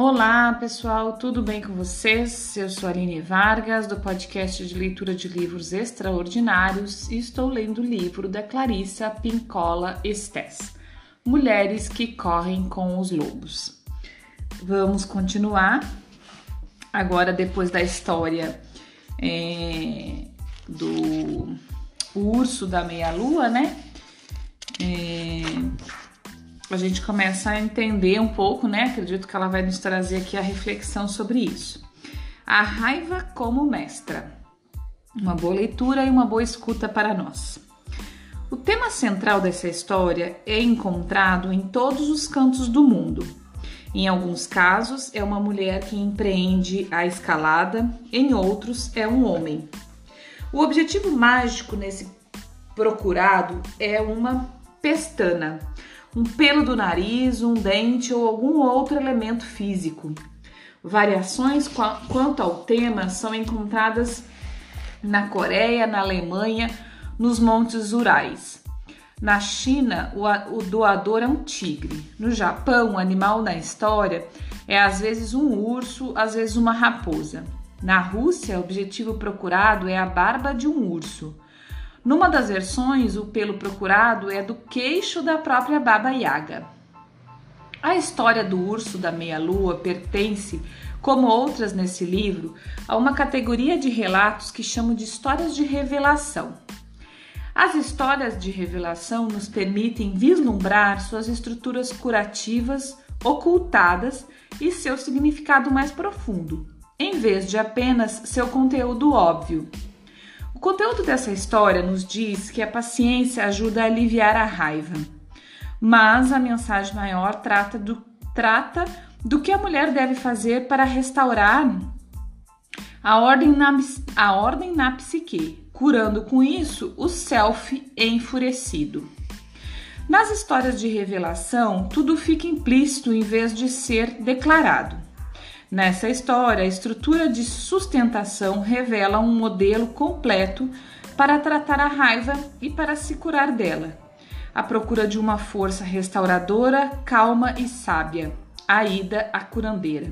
Olá, pessoal, tudo bem com vocês? Eu sou a Aline Vargas, do podcast de leitura de livros extraordinários, e estou lendo o livro da Clarissa Pincola Estes, Mulheres que Correm com os Lobos. Vamos continuar agora, depois da história é, do urso da meia-lua, né? É, a gente começa a entender um pouco, né? Acredito que ela vai nos trazer aqui a reflexão sobre isso. A raiva como mestra. Uma boa leitura e uma boa escuta para nós. O tema central dessa história é encontrado em todos os cantos do mundo. Em alguns casos, é uma mulher que empreende a escalada, em outros, é um homem. O objetivo mágico nesse procurado é uma pestana, um pelo do nariz, um dente ou algum outro elemento físico. Variações quanto ao tema são encontradas na Coreia, na Alemanha, nos Montes Urais. Na China, o doador é um tigre. No Japão, o animal na história é às vezes um urso, às vezes uma raposa. Na Rússia, o objetivo procurado é a barba de um urso. Numa das versões, o pelo procurado é do queixo da própria Baba Yaga. A história do urso da meia-lua pertence, como outras nesse livro, a uma categoria de relatos que chamo de histórias de revelação. As histórias de revelação nos permitem vislumbrar suas estruturas curativas ocultadas e seu significado mais profundo, em vez de apenas seu conteúdo óbvio. O conteúdo dessa história nos diz que a paciência ajuda a aliviar a raiva, mas a mensagem maior trata do, trata do que a mulher deve fazer para restaurar a ordem na, a ordem na psique, curando com isso o self enfurecido. Nas histórias de revelação, tudo fica implícito em vez de ser declarado. Nessa história, a estrutura de sustentação revela um modelo completo para tratar a raiva e para se curar dela. A procura de uma força restauradora, calma e sábia. A ida à curandeira.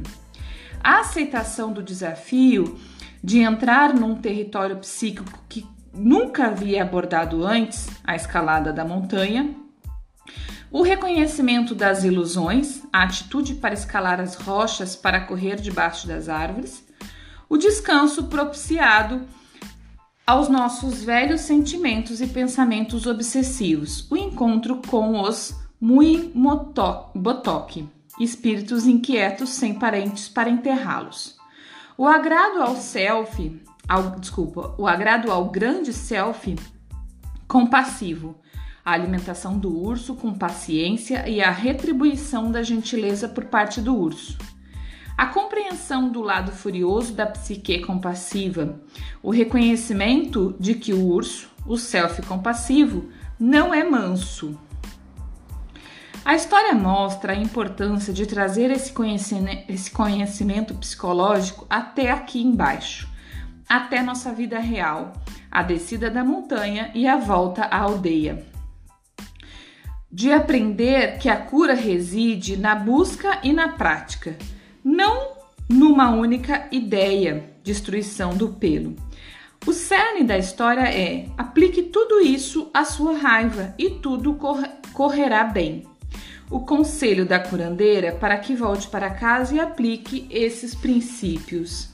A aceitação do desafio de entrar num território psíquico que nunca havia abordado antes, a escalada da montanha, o reconhecimento das ilusões, a atitude para escalar as rochas para correr debaixo das árvores, o descanso propiciado aos nossos velhos sentimentos e pensamentos obsessivos, o encontro com os Mui Botok, espíritos inquietos sem parentes para enterrá-los. O agrado ao self, ao, desculpa, o agrado ao grande self compassivo, a alimentação do urso com paciência e a retribuição da gentileza por parte do urso. A compreensão do lado furioso da psique compassiva, o reconhecimento de que o urso, o self compassivo, não é manso. A história mostra a importância de trazer esse conhecimento, psicológico até aqui embaixo, até nossa vida real, a descida da montanha e a volta à aldeia de aprender que a cura reside na busca e na prática, não numa única ideia, destruição do pelo. O cerne da história é: aplique tudo isso à sua raiva e tudo cor correrá bem. O conselho da curandeira para que volte para casa e aplique esses princípios.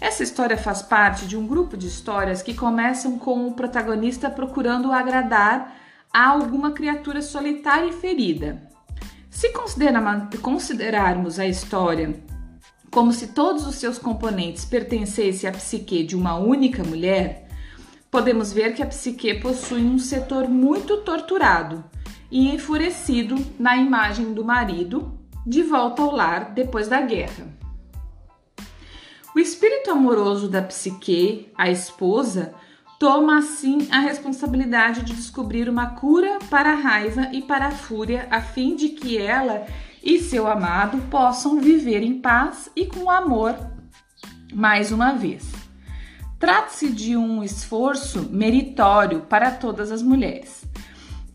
Essa história faz parte de um grupo de histórias que começam com o protagonista procurando agradar a alguma criatura solitária e ferida. Se considerarmos a história como se todos os seus componentes pertencessem à psique de uma única mulher, podemos ver que a psique possui um setor muito torturado e enfurecido na imagem do marido de volta ao lar depois da guerra. O espírito amoroso da psique, a esposa, toma assim a responsabilidade de descobrir uma cura para a raiva e para a fúria, a fim de que ela e seu amado possam viver em paz e com amor mais uma vez. Trata-se de um esforço meritório para todas as mulheres.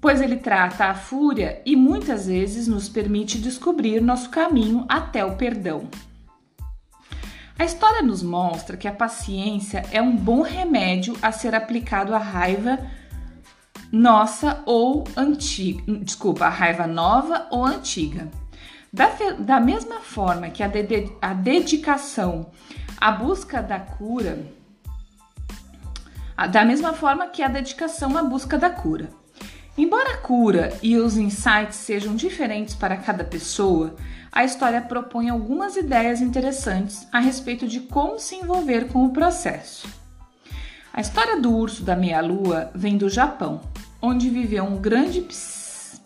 pois ele trata a fúria e muitas vezes nos permite descobrir nosso caminho até o perdão. A história nos mostra que a paciência é um bom remédio a ser aplicado à raiva nossa ou antiga, desculpa, a raiva nova ou antiga. Da, da mesma forma que a, de, a dedicação à busca da cura, da mesma forma que a dedicação à busca da cura. Embora a cura e os insights sejam diferentes para cada pessoa, a história propõe algumas ideias interessantes a respeito de como se envolver com o processo. A história do urso da meia-lua vem do Japão, onde viveu um grande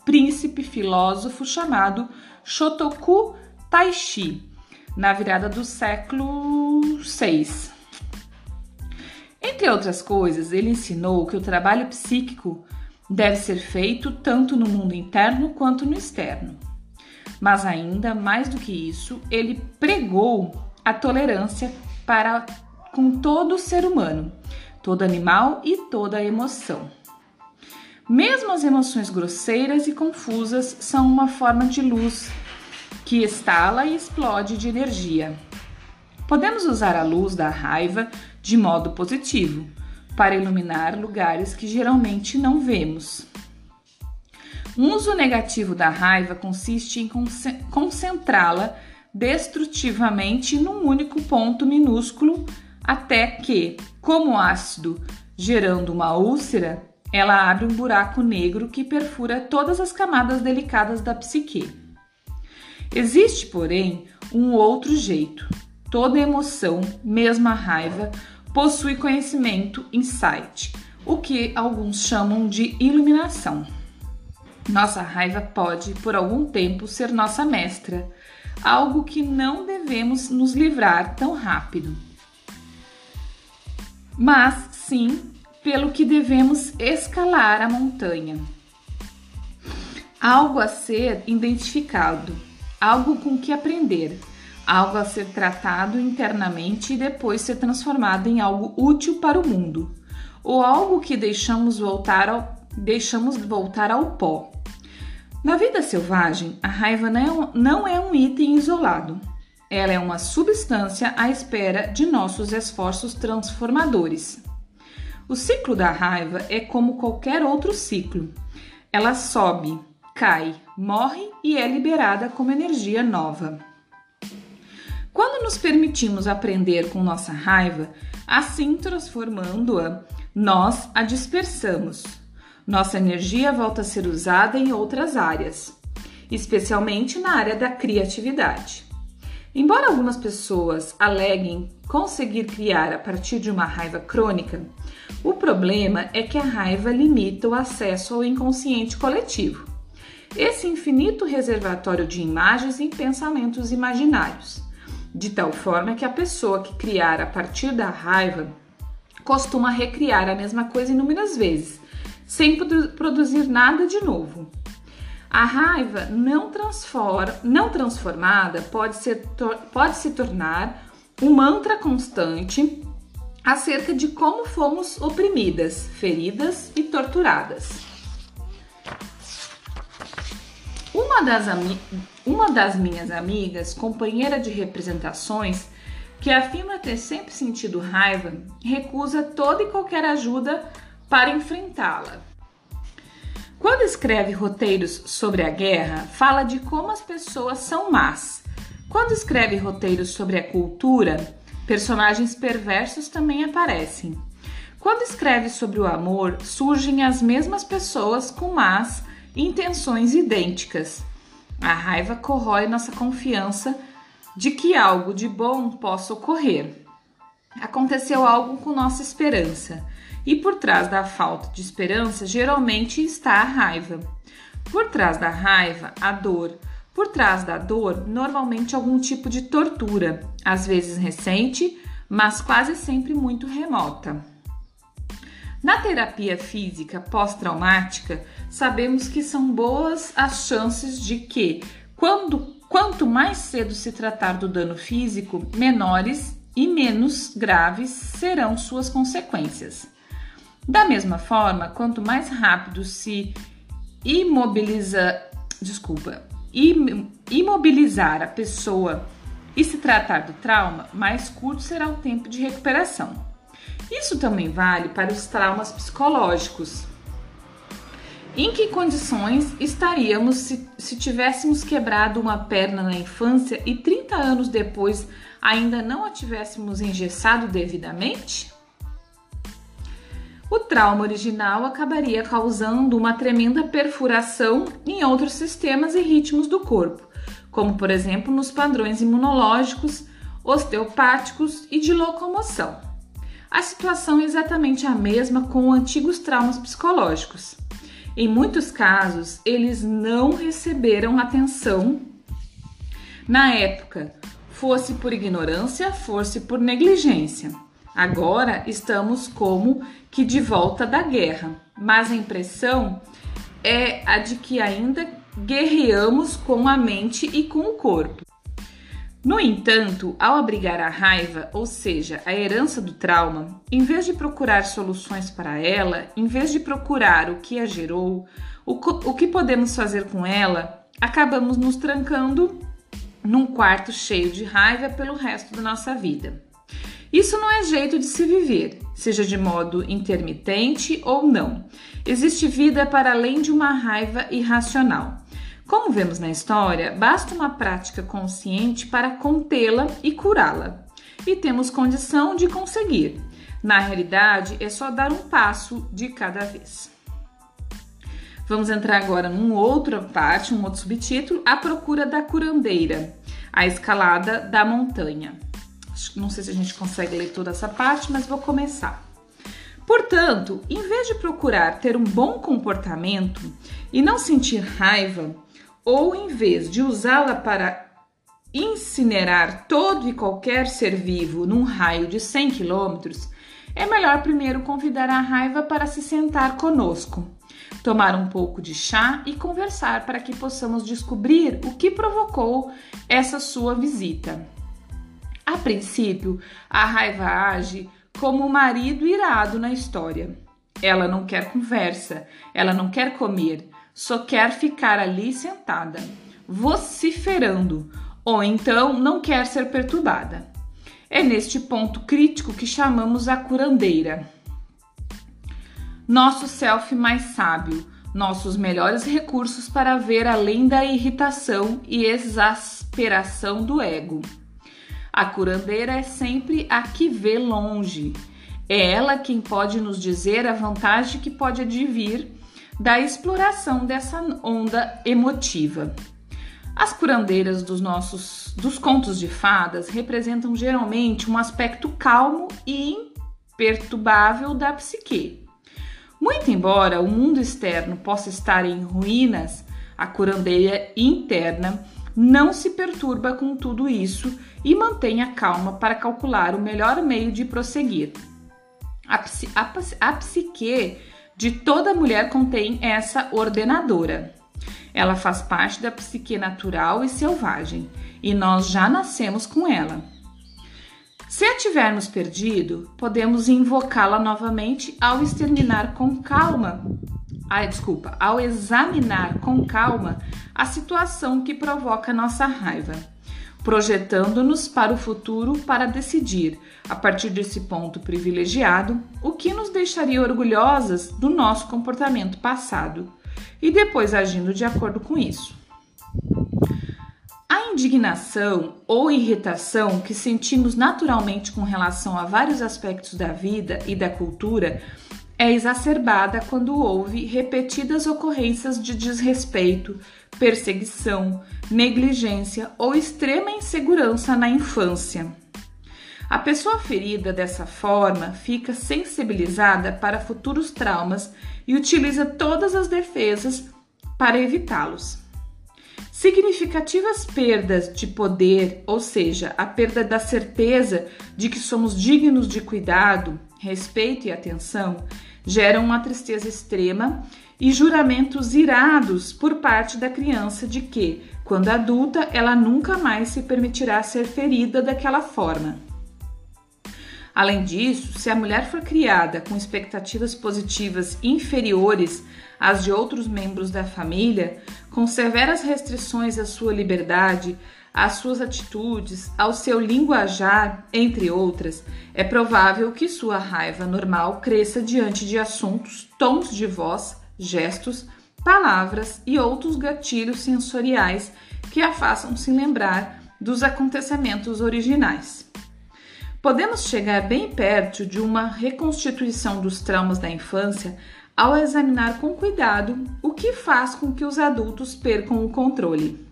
príncipe filósofo chamado Shotoku Taishi, na virada do século VI. Entre outras coisas, ele ensinou que o trabalho psíquico deve ser feito tanto no mundo interno quanto no externo. Mas ainda mais do que isso, ele pregou a tolerância para com todo ser humano, todo animal e toda emoção. Mesmo as emoções grosseiras e confusas são uma forma de luz que estala e explode de energia. Podemos usar a luz da raiva de modo positivo, para iluminar lugares que geralmente não vemos. Um uso negativo da raiva consiste em concentrá-la destrutivamente num único ponto minúsculo até que, como ácido gerando uma úlcera, ela abre um buraco negro que perfura todas as camadas delicadas da psique. Existe, porém, um outro jeito. Toda emoção, mesmo a raiva, possui conhecimento, insight, o que alguns chamam de iluminação. Nossa raiva pode, por algum tempo, ser nossa mestra, algo que não devemos nos livrar tão rápido. Mas sim, pelo que devemos escalar a montanha. Algo a ser identificado, algo com que aprender algo a ser tratado internamente e depois ser transformado em algo útil para o mundo, ou algo que deixamos voltar ao, deixamos voltar ao pó. Na vida selvagem, a raiva não é, não é um item isolado. Ela é uma substância à espera de nossos esforços transformadores. O ciclo da raiva é como qualquer outro ciclo. Ela sobe, cai, morre e é liberada como energia nova. Quando nos permitimos aprender com nossa raiva, assim transformando-a, nós a dispersamos. Nossa energia volta a ser usada em outras áreas, especialmente na área da criatividade. Embora algumas pessoas aleguem conseguir criar a partir de uma raiva crônica, o problema é que a raiva limita o acesso ao inconsciente coletivo. Esse infinito reservatório de imagens e pensamentos imaginários de tal forma que a pessoa que criar a partir da raiva costuma recriar a mesma coisa inúmeras vezes, sem produzir nada de novo. A raiva não, transforma, não transformada pode, ser, pode se tornar um mantra constante acerca de como fomos oprimidas, feridas e torturadas. Uma das, uma das minhas amigas, companheira de representações, que afirma ter sempre sentido raiva, recusa toda e qualquer ajuda para enfrentá-la. Quando escreve roteiros sobre a guerra, fala de como as pessoas são más. Quando escreve roteiros sobre a cultura, personagens perversos também aparecem. Quando escreve sobre o amor, surgem as mesmas pessoas com más intenções idênticas. A raiva corrói nossa confiança de que algo de bom possa ocorrer. Aconteceu algo com nossa esperança, e por trás da falta de esperança geralmente está a raiva. Por trás da raiva, a dor. Por trás da dor, normalmente algum tipo de tortura, às vezes recente, mas quase sempre muito remota. Na terapia física pós-traumática, sabemos que são boas as chances de que, quando, quanto mais cedo se tratar do dano físico, menores e menos graves serão suas consequências. Da mesma forma, quanto mais rápido se imobiliza, desculpa, imobilizar a pessoa e se tratar do trauma, mais curto será o tempo de recuperação. Isso também vale para os traumas psicológicos. Em que condições estaríamos se, se tivéssemos quebrado uma perna na infância e 30 anos depois ainda não a tivéssemos engessado devidamente? O trauma original acabaria causando uma tremenda perfuração em outros sistemas e ritmos do corpo, como por exemplo nos padrões imunológicos, osteopáticos e de locomoção. A situação é exatamente a mesma com antigos traumas psicológicos. Em muitos casos, eles não receberam atenção na época, fosse por ignorância, fosse por negligência. Agora estamos como que de volta da guerra, mas a impressão é a de que ainda guerreamos com a mente e com o corpo. No entanto, ao abrigar a raiva, ou seja, a herança do trauma, em vez de procurar soluções para ela, em vez de procurar o que a gerou, o, o que podemos fazer com ela, acabamos nos trancando num quarto cheio de raiva pelo resto da nossa vida. Isso não é jeito de se viver, seja de modo intermitente ou não. Existe vida para além de uma raiva irracional. Como vemos na história, basta uma prática consciente para contê-la e curá-la. E temos condição de conseguir. Na realidade, é só dar um passo de cada vez. Vamos entrar agora num outra parte, um outro subtítulo, A Procura da Curandeira, a escalada da montanha. Não sei se a gente consegue ler toda essa parte, mas vou começar. Portanto, em vez de procurar ter um bom comportamento e não sentir raiva, ou em vez de usá-la para incinerar todo e qualquer ser vivo num raio de 100 quilômetros, é melhor primeiro convidar a raiva para se sentar conosco, tomar um pouco de chá e conversar para que possamos descobrir o que provocou essa sua visita. A princípio, a raiva age como o marido irado na história. Ela não quer conversa, ela não quer comer, só quer ficar ali sentada, vociferando, ou então não quer ser perturbada. É neste ponto crítico que chamamos a curandeira. Nosso self mais sábio, nossos melhores recursos para ver além da irritação e exasperação do ego. A curandeira é sempre a que vê longe. É ela quem pode nos dizer a vantagem que pode advir da exploração dessa onda emotiva. As curandeiras dos nossos dos contos de fadas representam geralmente um aspecto calmo e imperturbável da psique. Muito embora o mundo externo possa estar em ruínas, a curandeira interna não se perturba com tudo isso e mantém a calma para calcular o melhor meio de prosseguir. A, a, a psique de toda mulher contém essa ordenadora. Ela faz parte da psique natural e selvagem, e nós já nascemos com ela. Se a tivermos perdido, podemos invocá-la novamente ao exterminar com calma. Ai, desculpa, ao examinar com calma a situação que provoca nossa raiva projetando-nos para o futuro para decidir, a partir desse ponto privilegiado, o que nos deixaria orgulhosas do nosso comportamento passado e depois agindo de acordo com isso. A indignação ou irritação que sentimos naturalmente com relação a vários aspectos da vida e da cultura é exacerbada quando houve repetidas ocorrências de desrespeito, perseguição, negligência ou extrema insegurança na infância. A pessoa ferida dessa forma fica sensibilizada para futuros traumas e utiliza todas as defesas para evitá-los. Significativas perdas de poder, ou seja, a perda da certeza de que somos dignos de cuidado, respeito e atenção, geram uma tristeza extrema e juramentos irados por parte da criança de que, quando adulta, ela nunca mais se permitirá ser ferida daquela forma. Além disso, se a mulher for criada com expectativas positivas inferiores às de outros membros da família, com severas restrições à sua liberdade, às suas atitudes, ao seu linguajar, entre outras, é provável que sua raiva normal cresça diante de assuntos, tons de voz, gestos, palavras e outros gatilhos sensoriais que a façam se lembrar dos acontecimentos originais. Podemos chegar bem perto de uma reconstituição dos traumas da infância ao examinar com cuidado o que faz com que os adultos percam o controle.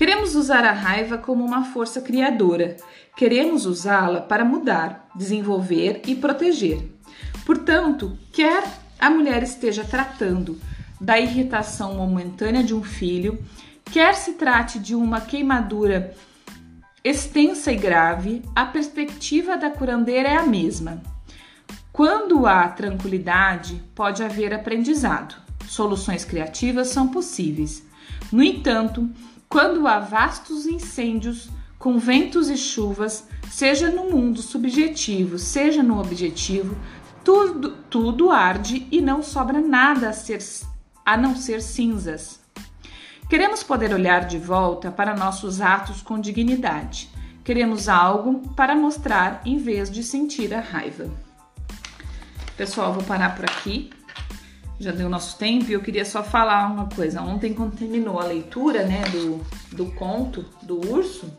Queremos usar a raiva como uma força criadora. Queremos usá-la para mudar, desenvolver e proteger. Portanto, quer a mulher esteja tratando da irritação momentânea de um filho, quer se trate de uma queimadura extensa e grave, a perspectiva da curandeira é a mesma. Quando há tranquilidade, pode haver aprendizado. Soluções criativas são possíveis. No entanto, quando há vastos incêndios com ventos e chuvas, seja no mundo subjetivo, seja no objetivo, tudo, tudo arde e não sobra nada a, ser, a não ser cinzas. Queremos poder olhar de volta para nossos atos com dignidade. Queremos algo para mostrar em vez de sentir a raiva. Pessoal, vou parar por aqui. Já deu nosso tempo e eu queria só falar uma coisa. Ontem, quando terminou a leitura né, do, do conto do urso,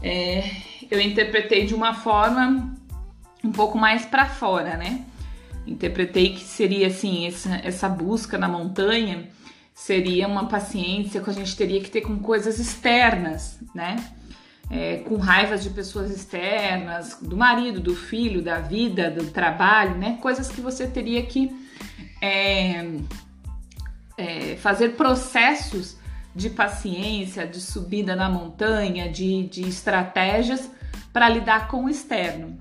é, eu interpretei de uma forma um pouco mais para fora, né? Interpretei que seria assim, essa, essa busca na montanha seria uma paciência que a gente teria que ter com coisas externas, né? É, com raivas de pessoas externas, do marido, do filho, da vida, do trabalho, né? Coisas que você teria que é, é, fazer processos de paciência, de subida na montanha, de, de estratégias para lidar com o externo.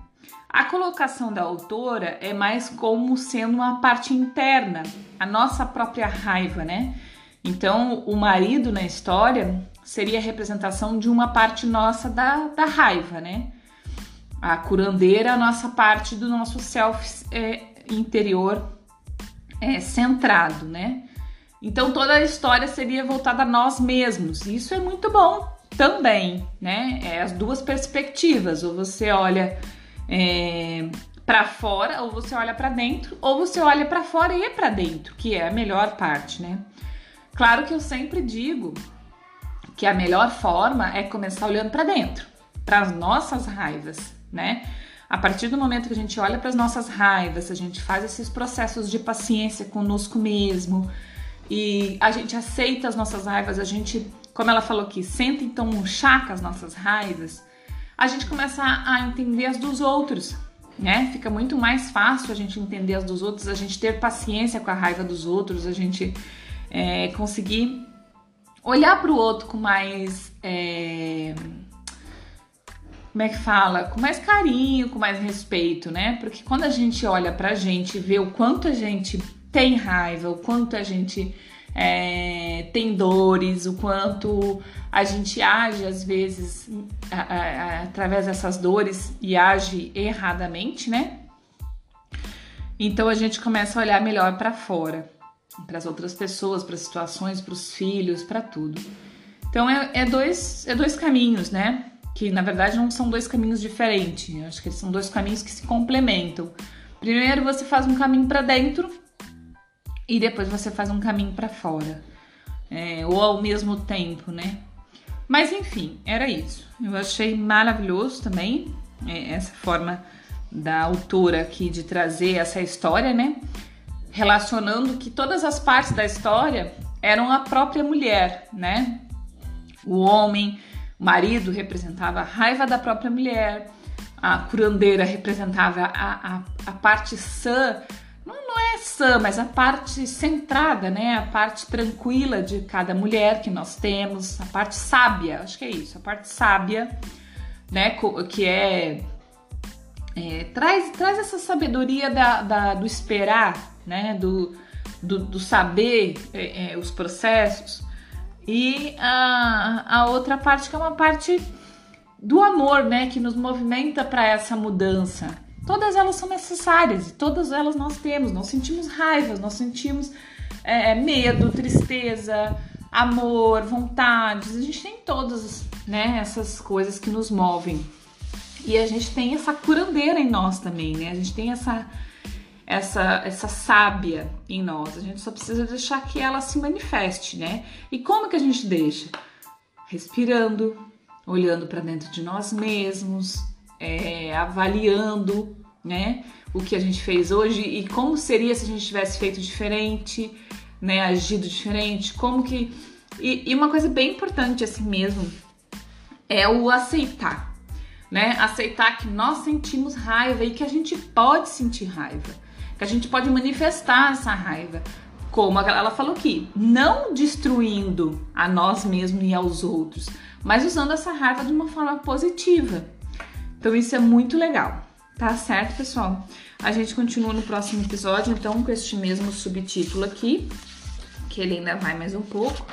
A colocação da autora é mais como sendo uma parte interna, a nossa própria raiva, né? Então, o marido na história seria a representação de uma parte nossa da, da raiva, né? A curandeira, a nossa parte do nosso self é, interior é, centrado, né? Então, toda a história seria voltada a nós mesmos. Isso é muito bom também, né? É as duas perspectivas. Ou você olha é, para fora, ou você olha para dentro, ou você olha para fora e para dentro, que é a melhor parte, né? Claro que eu sempre digo que a melhor forma é começar olhando para dentro, para as nossas raivas, né? A partir do momento que a gente olha para as nossas raivas, a gente faz esses processos de paciência conosco mesmo e a gente aceita as nossas raivas, a gente, como ela falou aqui, senta então um chá com as nossas raivas, a gente começa a entender as dos outros, né? Fica muito mais fácil a gente entender as dos outros, a gente ter paciência com a raiva dos outros, a gente é, conseguir olhar para o outro com mais. É, como é que fala? Com mais carinho, com mais respeito, né? Porque quando a gente olha pra gente e vê o quanto a gente tem raiva, o quanto a gente é, tem dores, o quanto a gente age às vezes a, a, a, através dessas dores e age erradamente, né? Então a gente começa a olhar melhor para fora para as outras pessoas, para as situações, para os filhos, para tudo. Então é, é, dois, é dois caminhos, né? Que na verdade não são dois caminhos diferentes. Eu acho que eles são dois caminhos que se complementam. Primeiro você faz um caminho para dentro e depois você faz um caminho para fora, é, ou ao mesmo tempo, né? Mas enfim, era isso. Eu achei maravilhoso também é, essa forma da autora aqui de trazer essa história, né? relacionando que todas as partes da história eram a própria mulher, né? O homem, o marido representava a raiva da própria mulher, a curandeira representava a, a, a parte sã, não, não é sã, mas a parte centrada, né? A parte tranquila de cada mulher que nós temos, a parte sábia, acho que é isso, a parte sábia, né? Que é, é traz, traz essa sabedoria da, da, do esperar, né? Do, do, do saber é, é, os processos. E a, a outra parte que é uma parte do amor, né, que nos movimenta para essa mudança. Todas elas são necessárias todas elas nós temos. Nós sentimos raiva, nós sentimos é, medo, tristeza, amor, vontades. A gente tem todas, né, essas coisas que nos movem. E a gente tem essa curandeira em nós também, né? A gente tem essa essa essa sábia em nós. A gente só precisa deixar que ela se manifeste, né? E como que a gente deixa? Respirando, olhando para dentro de nós mesmos, é, avaliando, né? O que a gente fez hoje e como seria se a gente tivesse feito diferente, né? Agido diferente, como que e, e uma coisa bem importante assim mesmo é o aceitar né? Aceitar que nós sentimos raiva e que a gente pode sentir raiva, que a gente pode manifestar essa raiva, como ela falou aqui, não destruindo a nós mesmos e aos outros, mas usando essa raiva de uma forma positiva. Então isso é muito legal, tá certo, pessoal? A gente continua no próximo episódio, então, com este mesmo subtítulo aqui, que ele ainda vai mais um pouco.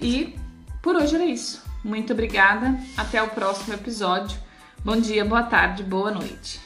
E por hoje era isso. Muito obrigada, até o próximo episódio. Bom dia, boa tarde, boa noite.